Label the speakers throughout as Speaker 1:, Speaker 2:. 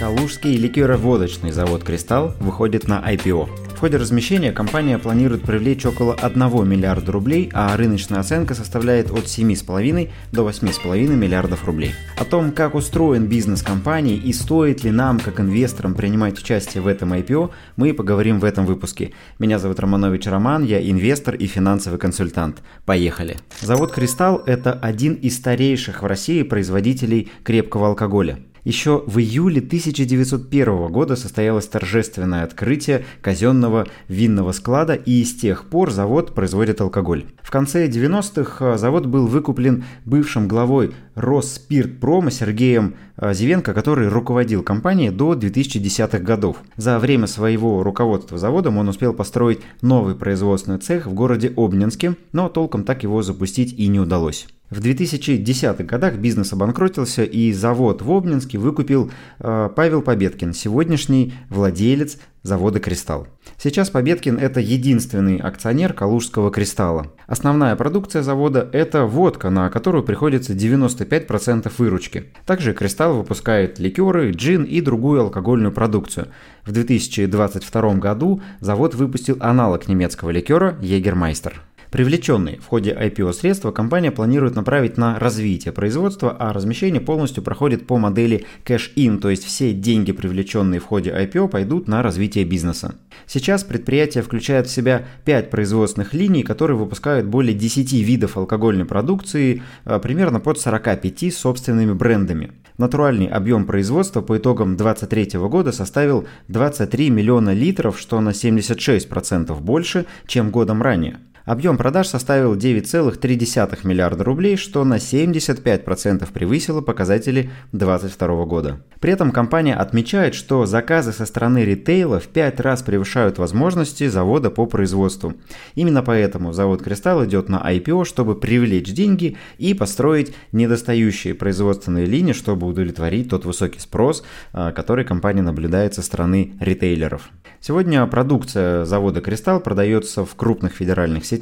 Speaker 1: Калужский ликероводочный завод «Кристалл» выходит на IPO. В ходе размещения компания планирует привлечь около 1 миллиарда рублей, а рыночная оценка составляет от 7,5 до 8,5 миллиардов рублей. О том, как устроен бизнес компании и стоит ли нам, как инвесторам, принимать участие в этом IPO, мы поговорим в этом выпуске. Меня зовут Романович Роман, я инвестор и финансовый консультант. Поехали! Завод «Кристалл» – это один из старейших в России производителей крепкого алкоголя. Еще в июле 1901 года состоялось торжественное открытие казенного винного склада, и с тех пор завод производит алкоголь. В конце 90-х завод был выкуплен бывшим главой Росспиртпрома Сергеем э, Зивенко, который руководил компанией до 2010-х годов. За время своего руководства заводом он успел построить новый производственный цех в городе Обнинске, но толком так его запустить и не удалось. В 2010-х годах бизнес обанкротился, и завод в Обнинске выкупил э, Павел Победкин, сегодняшний владелец завода «Кристалл». Сейчас Победкин – это единственный акционер Калужского «Кристалла». Основная продукция завода – это водка, на которую приходится 95% выручки. Также «Кристалл» выпускает ликеры, джин и другую алкогольную продукцию. В 2022 году завод выпустил аналог немецкого ликера «Егермайстер». Привлеченные в ходе IPO средства компания планирует направить на развитие производства, а размещение полностью проходит по модели cash-in, то есть все деньги, привлеченные в ходе IPO, пойдут на развитие бизнеса. Сейчас предприятие включает в себя 5 производственных линий, которые выпускают более 10 видов алкогольной продукции, а, примерно под 45 собственными брендами. Натуральный объем производства по итогам 2023 года составил 23 миллиона литров, что на 76% больше, чем годом ранее. Объем продаж составил 9,3 миллиарда рублей, что на 75% превысило показатели 2022 года. При этом компания отмечает, что заказы со стороны ритейла в 5 раз превышают возможности завода по производству. Именно поэтому завод «Кристалл» идет на IPO, чтобы привлечь деньги и построить недостающие производственные линии, чтобы удовлетворить тот высокий спрос, а, который компания наблюдает со стороны ритейлеров. Сегодня продукция завода «Кристалл» продается в крупных федеральных сетях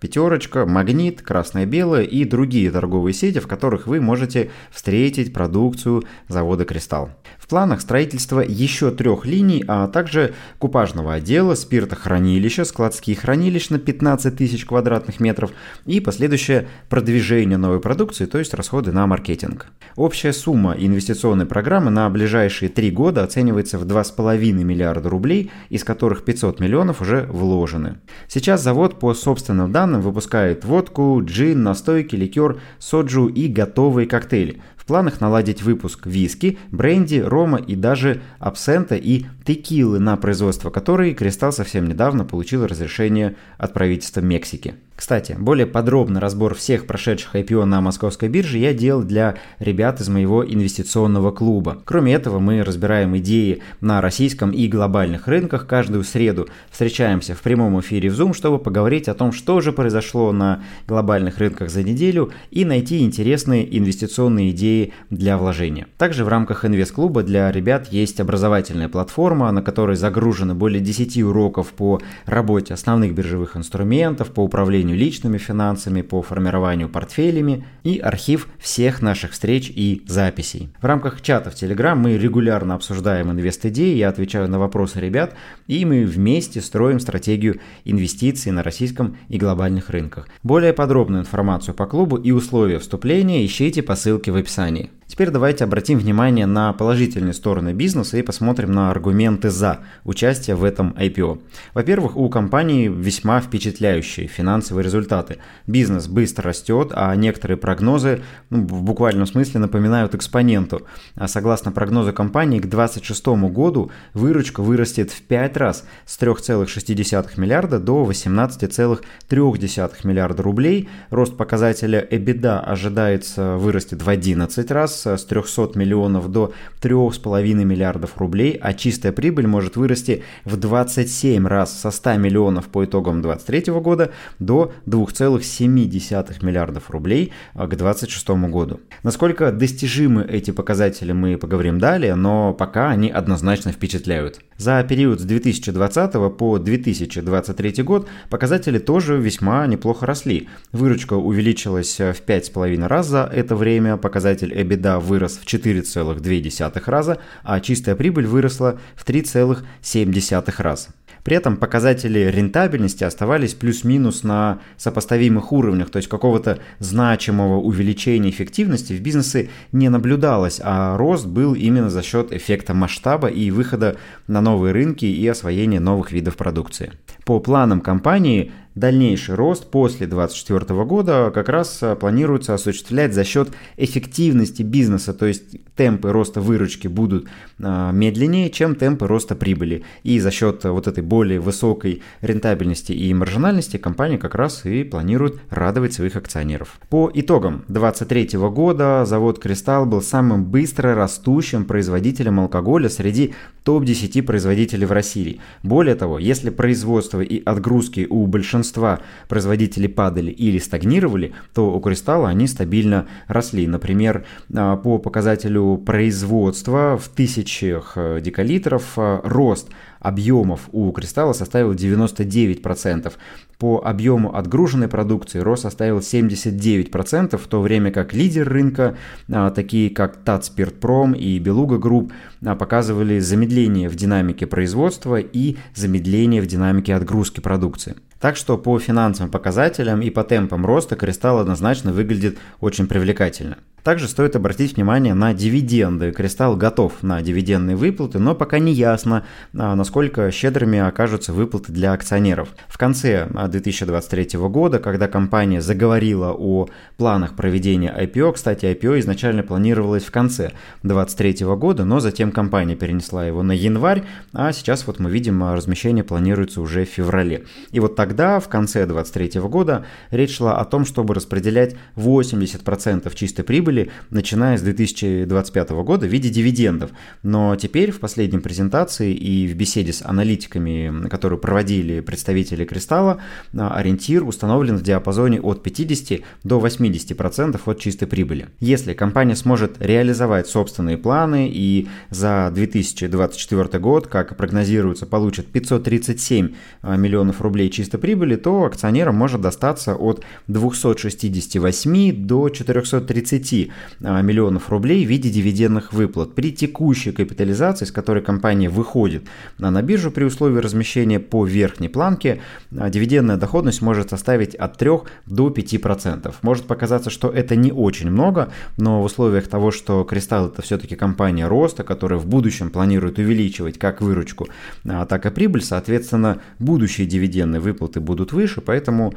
Speaker 1: «Пятерочка», «Магнит», «Красное-белое» и другие торговые сети, в которых вы можете встретить продукцию завода «Кристалл». Планах строительство еще трех линий, а также купажного отдела, спиртохранилища, складских хранилищ на 15 тысяч квадратных метров и последующее продвижение новой продукции, то есть расходы на маркетинг. Общая сумма инвестиционной программы на ближайшие три года оценивается в 2,5 миллиарда рублей, из которых 500 миллионов уже вложены. Сейчас завод по собственным данным выпускает водку, джин, настойки, ликер, соджу и готовые коктейли. Планах наладить выпуск виски, бренди, рома и даже абсента и текилы, на производство которой Кристалл совсем недавно получил разрешение от правительства Мексики. Кстати, более подробный разбор всех прошедших IPO на московской бирже я делал для ребят из моего инвестиционного клуба. Кроме этого, мы разбираем идеи на российском и глобальных рынках. Каждую среду встречаемся в прямом эфире в Zoom, чтобы поговорить о том, что же произошло на глобальных рынках за неделю и найти интересные инвестиционные идеи для вложения. Также в рамках инвест-клуба для ребят есть образовательная платформа, на которой загружены более 10 уроков по работе основных биржевых инструментов, по управлению управлению личными финансами, по формированию портфелями и архив всех наших встреч и записей. В рамках чата в Telegram мы регулярно обсуждаем инвест-идеи, я отвечаю на вопросы ребят, и мы вместе строим стратегию инвестиций на российском и глобальных рынках. Более подробную информацию по клубу и условия вступления ищите по ссылке в описании. Теперь давайте обратим внимание на положительные стороны бизнеса и посмотрим на аргументы за участие в этом IPO. Во-первых, у компании весьма впечатляющие финансовые результаты. Бизнес быстро растет, а некоторые прогнозы ну, в буквальном смысле напоминают экспоненту. А согласно прогнозу компании, к 2026 году выручка вырастет в 5 раз с 3,6 миллиарда до 18,3 миллиарда рублей. Рост показателя EBITDA ожидается вырастет в 11 раз с 300 миллионов до 3,5 миллиардов рублей, а чистая прибыль может вырасти в 27 раз со 100 миллионов по итогам 2023 года до 2,7 миллиардов рублей а, к 2026 году. Насколько достижимы эти показатели мы поговорим далее, но пока они однозначно впечатляют. За период с 2020 по 2023 год показатели тоже весьма неплохо росли. Выручка увеличилась в 5,5 раз за это время, показатель EBITDA вырос в 4,2 раза, а чистая прибыль выросла в 3,7 раза. При этом показатели рентабельности оставались плюс-минус на сопоставимых уровнях, то есть какого-то значимого увеличения эффективности в бизнесе не наблюдалось, а рост был именно за счет эффекта масштаба и выхода на новые рынки и освоения новых видов продукции. По планам компании Дальнейший рост после 2024 года как раз э, планируется осуществлять за счет эффективности бизнеса, то есть темпы роста выручки будут э, медленнее, чем темпы роста прибыли. И за счет вот этой более высокой рентабельности и маржинальности компания как раз и планирует радовать своих акционеров. По итогам 2023 года завод «Кристалл» был самым быстро растущим производителем алкоголя среди топ-10 производителей в России. Более того, если производство и отгрузки у большинства большинства производителей падали или стагнировали, то у Кристалла они стабильно росли. Например, а, по показателю производства в тысячах э, декалитров э, рост объемов у Кристалла составил 99%. По объему отгруженной продукции рост составил 79%, в то время как лидер рынка, а, такие как Татспиртпром и Beluga Group, а, показывали замедление в динамике производства и замедление в динамике отгрузки продукции. Так что по финансовым показателям и по темпам роста Кристалл однозначно выглядит очень привлекательно. Также стоит обратить внимание на дивиденды. Кристалл готов на дивидендные выплаты, но пока не ясно, а, насколько щедрыми окажутся выплаты для акционеров. В конце 2023 а, года, когда компания заговорила о планах проведения IPO, кстати, IPO изначально планировалось в конце 2023 года, но затем компания перенесла его на январь, а сейчас вот мы видим, а, размещение планируется уже в феврале. И вот тогда, в конце 2023 года, речь шла о том, чтобы распределять 80% чистой прибыли прибыли, начиная с 2025 года в виде дивидендов. Но теперь в последней презентации и в беседе с аналитиками, которую проводили представители Кристалла, а, ориентир установлен в диапазоне от 50 до 80% от чистой прибыли. Если компания сможет реализовать собственные планы и за 2024 год, как прогнозируется, получит 537 а, миллионов рублей чистой прибыли, то акционерам может достаться от 268 до 430 а, миллионов рублей в виде дивидендных выплат. При текущей капитализации, с которой компания выходит на биржу при условии размещения по верхней планке, а, дивидендная доходность может составить от 3 до 5%. Может показаться, что это не очень много, но в условиях того, что Кристалл это все-таки компания роста, которая в будущем планирует увеличивать как выручку, а, так и прибыль, соответственно, будущие дивидендные выплаты будут выше, поэтому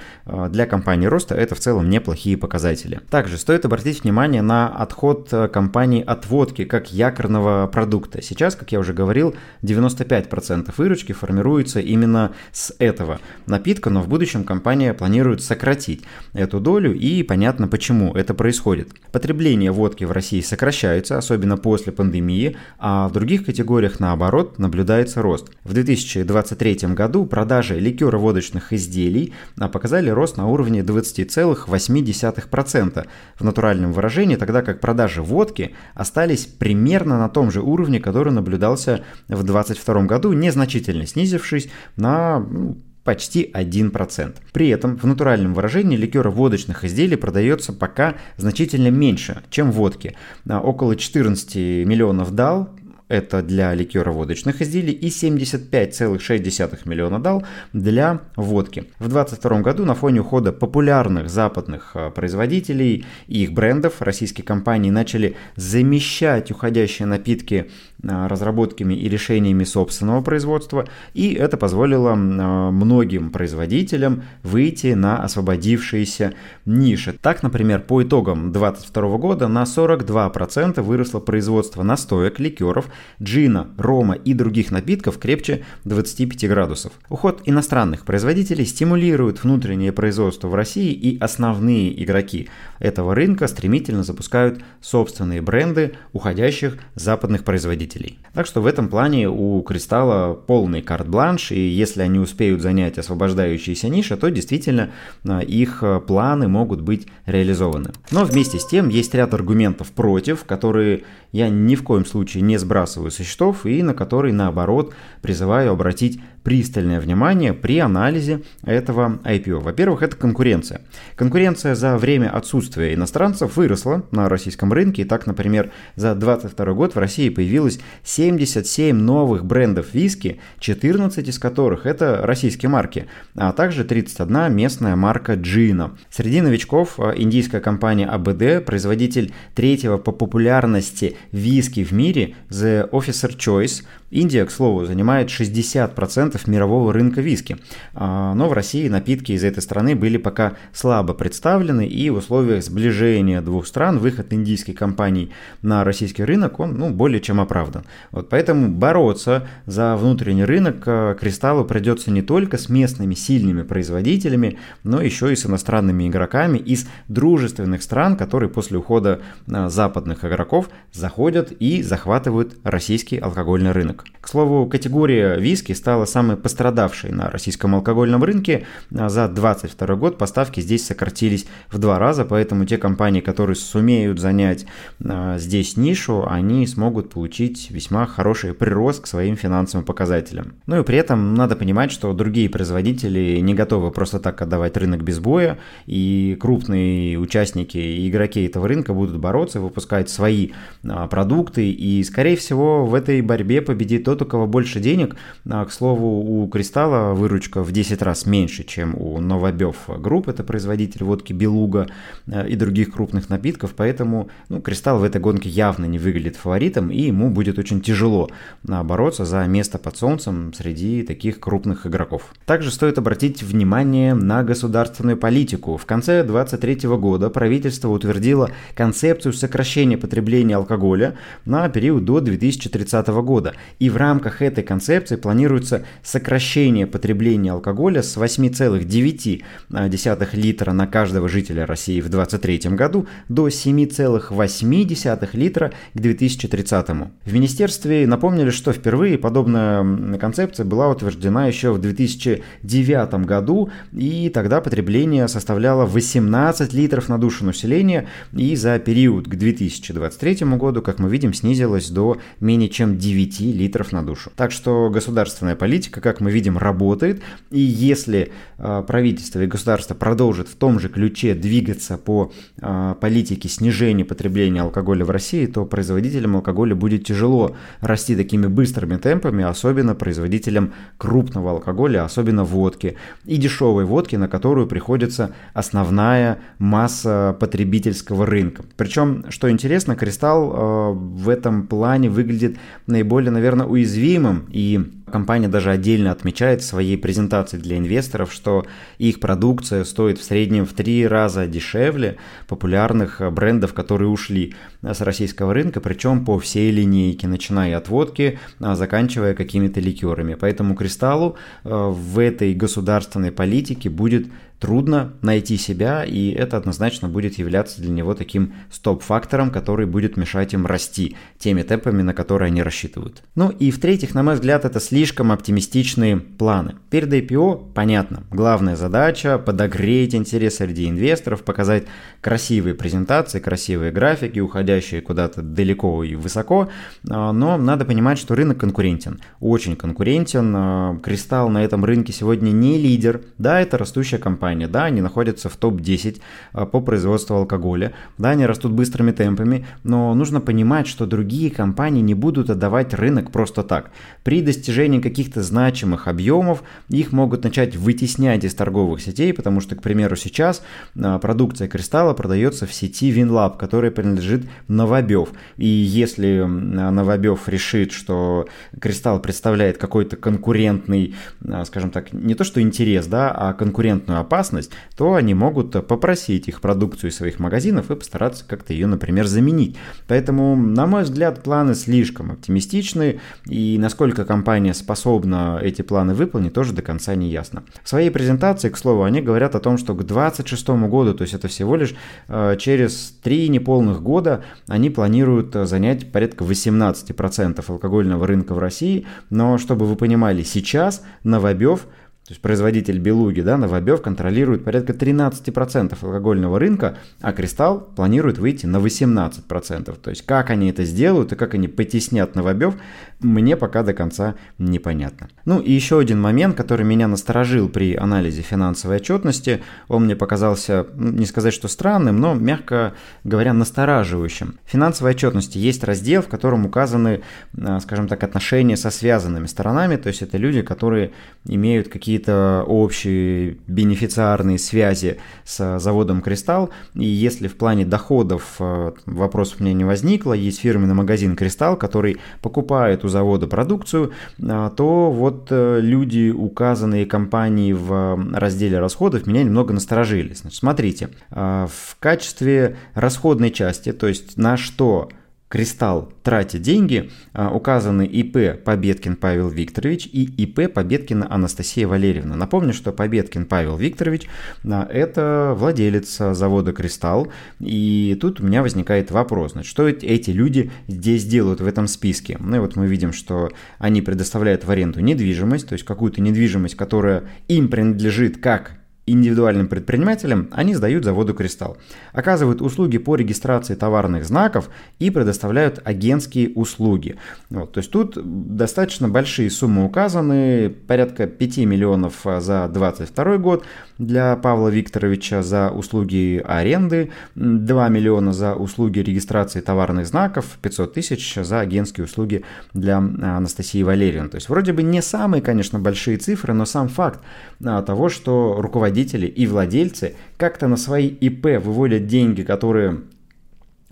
Speaker 1: для компании роста это в целом неплохие показатели. Также стоит обратить внимание внимание на отход э, компании от водки как якорного продукта. Сейчас, как я уже говорил, 95% выручки формируется именно с этого напитка, но в будущем компания планирует сократить эту долю и понятно почему это происходит. Потребление водки в России сокращается, особенно после пандемии, а в других категориях наоборот наблюдается рост. В 2023 году продажи ликеро-водочных изделий а, показали рост на уровне 20,8%. В натуральном выражении положении, тогда как продажи водки остались примерно на том же уровне, который наблюдался в 2022 году, незначительно снизившись на ну, почти 1%. При этом в натуральном выражении ликера водочных изделий продается пока значительно меньше, чем водки. Около 14 миллионов дал это для ликероводочных изделий, и 75,6 миллиона дал для водки. В 2022 году на фоне ухода популярных западных а, производителей и их брендов российские компании начали замещать уходящие напитки а, разработками и решениями собственного производства, и это позволило а, многим производителям выйти на освободившиеся ниши. Так, например, по итогам 2022 года на 42% выросло производство настоек, ликеров, джина, рома и других напитков крепче 25 градусов. Уход иностранных производителей стимулирует внутреннее производство в России и основные игроки этого рынка стремительно запускают собственные бренды уходящих западных производителей. Так что в этом плане у Кристалла полный карт-бланш, и если они успеют занять освобождающиеся ниши, то действительно а, их а, планы могут быть реализованы. Но вместе с тем есть ряд аргументов против, которые я ни в коем случае не сбрасываю сбрасываю со счетов и на который, наоборот, призываю обратить пристальное внимание при анализе этого IPO. Во-первых, это конкуренция. Конкуренция за время отсутствия иностранцев выросла на российском рынке. И так, например, за 2022 год в России появилось 77 новых брендов виски, 14 из которых это российские марки, а также 31 местная марка джина. Среди новичков а, индийская компания ABD, а производитель третьего по популярности виски в мире The Officer Choice, Индия, к слову, занимает 60% мирового рынка виски, а, но в России напитки из этой страны были пока слабо представлены, и в условиях сближения двух стран выход индийской компании на российский рынок, он ну, более чем оправдан. Вот поэтому бороться за внутренний рынок а, Кристаллу придется не только с местными сильными производителями, но еще и с иностранными игроками из дружественных стран, которые после ухода а, западных игроков заходят и захватывают российский алкогольный рынок. К слову, категория виски стала самой пострадавшей на российском алкогольном рынке. За 2022 год поставки здесь сократились в два раза, поэтому те компании, которые сумеют занять а, здесь нишу, они смогут получить весьма хороший прирост к своим финансовым показателям. Ну и при этом надо понимать, что другие производители не готовы просто так отдавать рынок без боя, и крупные участники и игроки этого рынка будут бороться, выпускать свои а, продукты, и, скорее всего, в этой борьбе победит победит тот, у кого больше денег. А, к слову, у Кристалла выручка в 10 раз меньше, чем у Novabev Group, это производитель водки Beluga а, и других крупных напитков, поэтому ну, Кристалл в этой гонке явно не выглядит фаворитом, и ему будет очень тяжело а, бороться за место под солнцем среди таких крупных игроков. Также стоит обратить внимание на государственную политику. В конце 2023 года правительство утвердило концепцию сокращения потребления алкоголя на период до 2030 года. И в рамках этой концепции планируется сокращение потребления алкоголя с 8,9 литра на каждого жителя России в 2023 году до 7,8 литра к 2030. В министерстве напомнили, что впервые подобная концепция была утверждена еще в 2009 году, и тогда потребление составляло 18 литров на душу населения, и за период к 2023 году, как мы видим, снизилось до менее чем 9 литров литров на душу. Так что государственная политика, как мы видим, работает. И если э, правительство и государство продолжит в том же ключе двигаться по э, политике снижения потребления алкоголя в России, то производителям алкоголя будет тяжело расти такими быстрыми темпами, особенно производителям крупного алкоголя, особенно водки и дешевой водки, на которую приходится основная масса потребительского рынка. Причем, что интересно, Кристалл э, в этом плане выглядит наиболее, наверное, наверное, уязвимым, и компания даже отдельно отмечает в своей презентации для инвесторов, что их продукция стоит в среднем в три раза дешевле популярных брендов, которые ушли с российского рынка, причем по всей линейке, начиная от водки, а заканчивая какими-то ликерами. Поэтому Кристаллу э, в этой государственной политике будет трудно найти себя, и это однозначно будет являться для него таким стоп-фактором, который будет мешать им расти теми темпами, на которые они рассчитывают. Ну и в-третьих, на мой взгляд, это слишком оптимистичные планы. Перед IPO, понятно, главная задача – подогреть интерес среди инвесторов, показать красивые презентации, красивые графики, уходящие куда-то далеко и высоко, а, но надо понимать, что рынок конкурентен, очень конкурентен. А, Кристалл на этом рынке сегодня не лидер, да, это растущая компания, да, они находятся в топ-10 а, по производству алкоголя, да, они растут быстрыми темпами, но нужно понимать, что другие компании не будут отдавать рынок просто так. При достижении каких-то значимых объемов их могут начать вытеснять из торговых сетей, потому что, к примеру, сейчас продукция Кристалла продается в сети WinLab, которая принадлежит Новобев. И если Новобев решит, что Кристалл представляет какой-то конкурентный, а, скажем так, не то что интерес, да, а конкурентную опасность, то они могут попросить их продукцию из своих магазинов и постараться как-то ее, например, заменить. Поэтому, на мой взгляд, планы слишком оптимистичны, и насколько компания способна эти планы выполнить, тоже до конца не ясно. В своей презентации, к слову, они говорят о том, что к 2026 году, то есть это всего лишь через 3 неполных года, они планируют занять порядка 18% алкогольного рынка в России, но чтобы вы понимали, сейчас Новобев – То есть производитель Белуги, да, Новобев контролирует порядка 13% алкогольного рынка, а Кристалл планирует выйти на 18%. То есть как они это сделают и как они потеснят Новобев, мне пока до конца непонятно. Ну и еще один момент, который меня насторожил при анализе финансовой отчетности, он мне показался, ну, не сказать, что странным, но, мягко говоря, настораживающим. В финансовой отчетности есть раздел, в котором указаны, а, скажем так, отношения со связанными сторонами, то есть это люди, которые имеют какие-то общие бенефициарные связи с заводом «Кристалл», и если в плане доходов а, вопросов у меня не возникло, есть фирменный магазин «Кристалл», который покупает у завода продукцию, а, то вот э, люди, указанные компании в разделе расходов, меня немного насторожились. Значит, смотрите, а, в качестве расходной части, то есть на что Кристалл тратит деньги, а, указаны ИП Победкин Павел Викторович и ИП Победкина Анастасия Валерьевна. Напомню, что Победкин Павел Викторович а, – это владелец завода «Кристалл», и тут у меня возникает вопрос, значит, что эти люди здесь делают в этом списке? Ну и вот мы видим, что они предоставляют в аренду недвижимость, то есть какую-то недвижимость, которая им принадлежит как индивидуальным предпринимателям, они сдают заводу «Кристалл». Оказывают услуги по регистрации товарных знаков и предоставляют агентские услуги. Вот, то есть тут достаточно большие суммы указаны, порядка 5 миллионов за 2022 год для Павла Викторовича за услуги аренды, 2 миллиона за услуги регистрации товарных знаков, 500 тысяч за агентские услуги для Анастасии Валерьевны. То есть вроде бы не самые, конечно, большие цифры, но сам факт а, того, что руководитель руководители и владельцы как-то на свои ИП выводят деньги, которые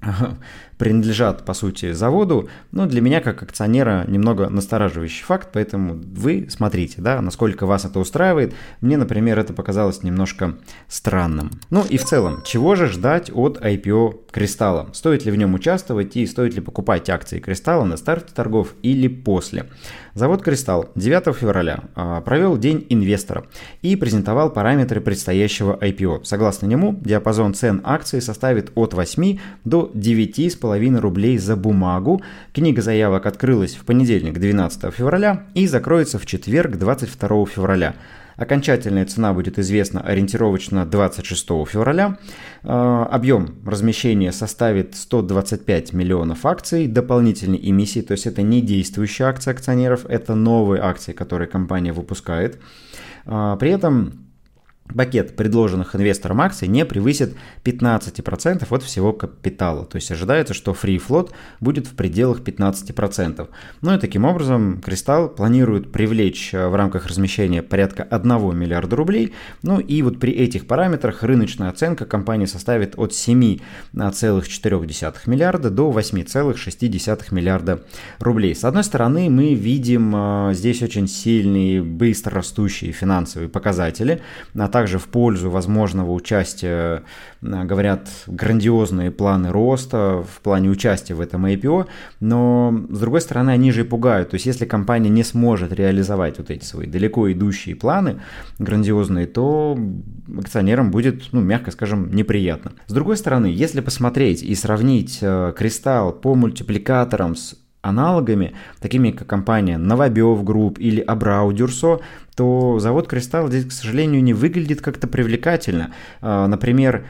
Speaker 1: принадлежат, по сути, заводу, но для меня, как акционера, немного настораживающий факт, поэтому вы смотрите, да, насколько вас это устраивает. Мне, например, это показалось немножко странным. Ну и в целом, чего же ждать от IPO Кристалла? Стоит ли в нем участвовать и стоит ли покупать акции Кристалла на старте торгов или после? Завод «Кристалл» 9 февраля а, провел День инвестора и презентовал параметры предстоящего IPO. Согласно нему, диапазон цен акций составит от 8 до 9,5 рублей за бумагу. Книга заявок открылась в понедельник 12 февраля и закроется в четверг 22 февраля. Окончательная цена будет известна ориентировочно 26 февраля. А, объем размещения составит 125 миллионов акций дополнительной эмиссии, то есть это не действующая акция акционеров, это новые акции, которые компания выпускает. А, при этом пакет предложенных инвесторам акций не превысит 15% от всего капитала. То есть ожидается, что free float будет в пределах 15%. Ну и таким образом Кристалл планирует привлечь э, в рамках размещения порядка 1 миллиарда рублей. Ну и вот при этих параметрах рыночная оценка компании составит от 7,4 миллиарда до 8,6 миллиарда рублей. С одной стороны, мы видим э, здесь очень сильные, быстро растущие финансовые показатели, а также также в пользу возможного участия говорят грандиозные планы роста в плане участия в этом IPO, но с другой стороны они же и пугают. То есть если компания не сможет реализовать вот эти свои далеко идущие планы грандиозные, то акционерам будет, ну, мягко скажем, неприятно. С другой стороны, если посмотреть и сравнить э, Кристалл по мультипликаторам с аналогами, такими как компания Novabev Group или Абрау Дюрсо, то завод Кристалл здесь, к сожалению, не выглядит как-то привлекательно. А, например,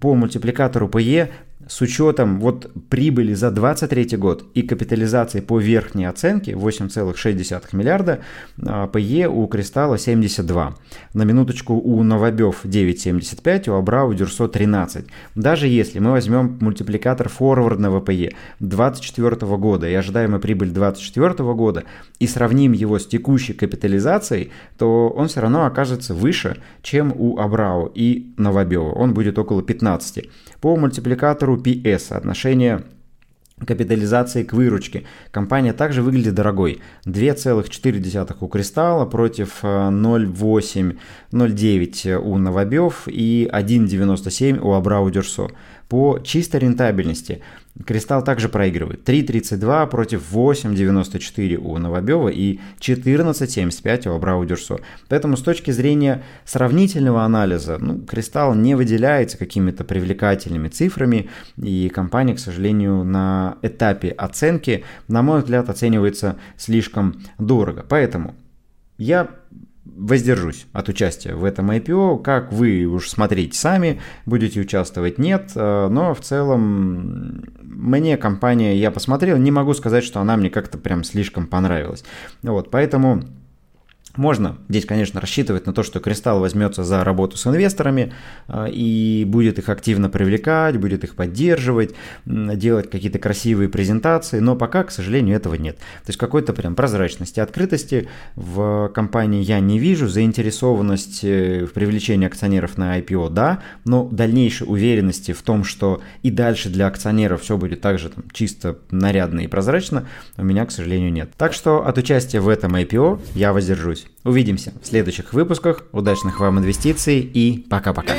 Speaker 1: по мультипликатору PE с учетом вот прибыли за 2023 год и капитализации по верхней оценке 8,6 миллиарда, а, у Кристалла 72. На минуточку у Новобев 9,75, у Абрау Дюрсо 13. Даже если мы возьмем мультипликатор форвардного PE 2024 года и ожидаемая прибыль 2024 года и сравним его с текущей капитализацией, то он все равно окажется выше, чем у Абрау и Новобева. Он будет около 15. По мультипликатору PS отношение капитализации к выручке. Компания также выглядит дорогой. 2,4 у Кристалла против 0,8, э, 0,9 у Новобев и 1,97 у Абрау Дюрсо. По чистой рентабельности Кристалл также проигрывает. 3.32 против 8.94 у Новобева и 14.75 у Абрау Дюрсо. Поэтому с точки зрения сравнительного анализа, ну, Кристалл не выделяется какими-то привлекательными цифрами, и компания, к сожалению, на этапе оценки, на мой взгляд, оценивается слишком дорого. Поэтому я воздержусь от участия в этом IPO. Как вы уж смотрите сами, будете участвовать, нет. Э, но в целом мне компания, я посмотрел, не могу сказать, что она мне как-то прям слишком понравилась. Вот, поэтому можно здесь, конечно, рассчитывать на то, что Кристалл возьмется за работу с инвесторами э, и будет их активно привлекать, будет их поддерживать, делать какие-то красивые презентации, но пока, к сожалению, этого нет. То есть какой-то прям прозрачности, открытости в компании я не вижу, заинтересованность э, в привлечении акционеров на IPO, да, но дальнейшей уверенности в том, что и дальше для акционеров все будет также там, чисто нарядно и прозрачно, у меня, к сожалению, нет. Так что от участия в этом IPO я воздержусь. Увидимся в следующих выпусках. Удачных вам инвестиций и пока-пока.